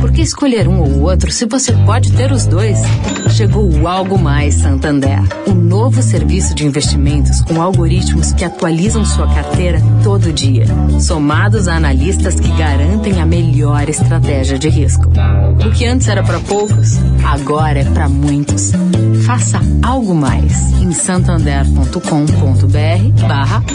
Por que escolher um ou outro se você pode ter os dois? Chegou o Algo Mais Santander, o novo serviço de investimentos com algoritmos que atualizam sua carteira todo dia, somados a analistas que garantem a melhor estratégia de risco. O que antes era para poucos, agora é para muitos. Faça algo mais em santander.com.br/barra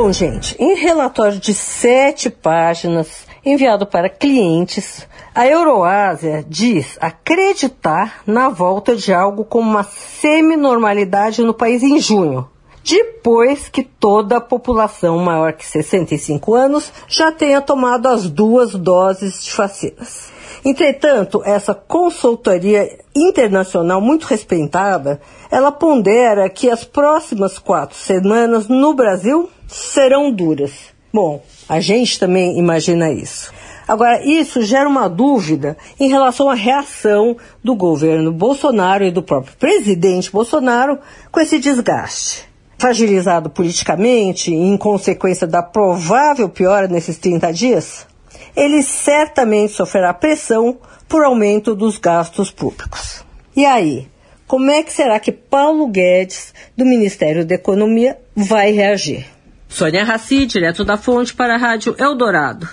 Bom, gente, em relatório de sete páginas enviado para clientes, a Euroásia diz acreditar na volta de algo como uma semi-normalidade no país em junho, depois que toda a população maior que 65 anos já tenha tomado as duas doses de vacinas. Entretanto, essa consultoria internacional muito respeitada, ela pondera que as próximas quatro semanas no Brasil serão duras. Bom, a gente também imagina isso. Agora, isso gera uma dúvida em relação à reação do governo Bolsonaro e do próprio presidente Bolsonaro com esse desgaste. Fragilizado politicamente, em consequência da provável piora nesses 30 dias, ele certamente sofrerá pressão por aumento dos gastos públicos. E aí, como é que será que Paulo Guedes, do Ministério da Economia, vai reagir? Sônia Raci, direto da fonte para a Rádio Eldorado.